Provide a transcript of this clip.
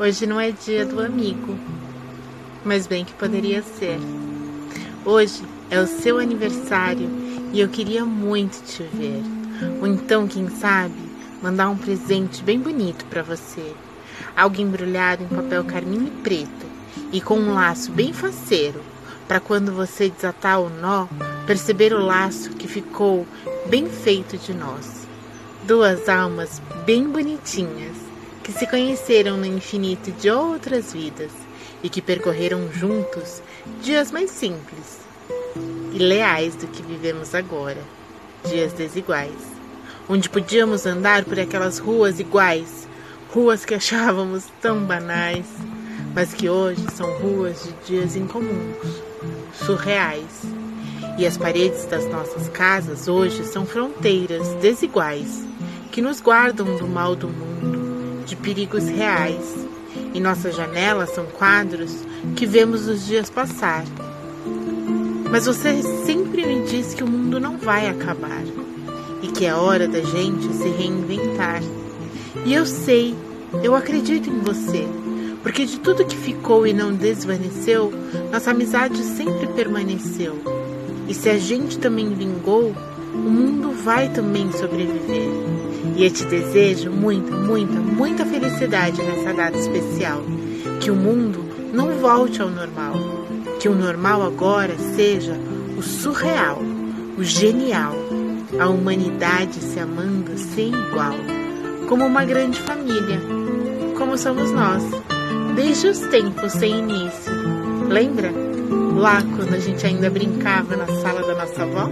Hoje não é dia do amigo, mas bem que poderia ser. Hoje é o seu aniversário e eu queria muito te ver. Ou então, quem sabe, mandar um presente bem bonito para você. Algo embrulhado em papel carmim e preto e com um laço bem faceiro, para quando você desatar o nó, perceber o laço que ficou bem feito de nós. Duas almas bem bonitinhas que se conheceram no infinito de outras vidas e que percorreram juntos dias mais simples e leais do que vivemos agora, dias desiguais, onde podíamos andar por aquelas ruas iguais, ruas que achávamos tão banais, mas que hoje são ruas de dias incomuns, surreais. E as paredes das nossas casas hoje são fronteiras desiguais que nos guardam do mal do mundo, de perigos reais. E nossas janelas são quadros que vemos os dias passar. Mas você sempre me diz que o mundo não vai acabar e que é hora da gente se reinventar. E eu sei, eu acredito em você, porque de tudo que ficou e não desvaneceu, nossa amizade sempre permaneceu. E se a gente também vingou, o mundo vai também sobreviver. E eu te desejo muita, muita, muita felicidade nessa data especial. Que o mundo não volte ao normal. Que o normal agora seja o surreal, o genial, a humanidade se amando sem igual, como uma grande família, como somos nós, desde os tempos sem início. Lembra? Lá quando a gente ainda brincava na sala da nossa avó?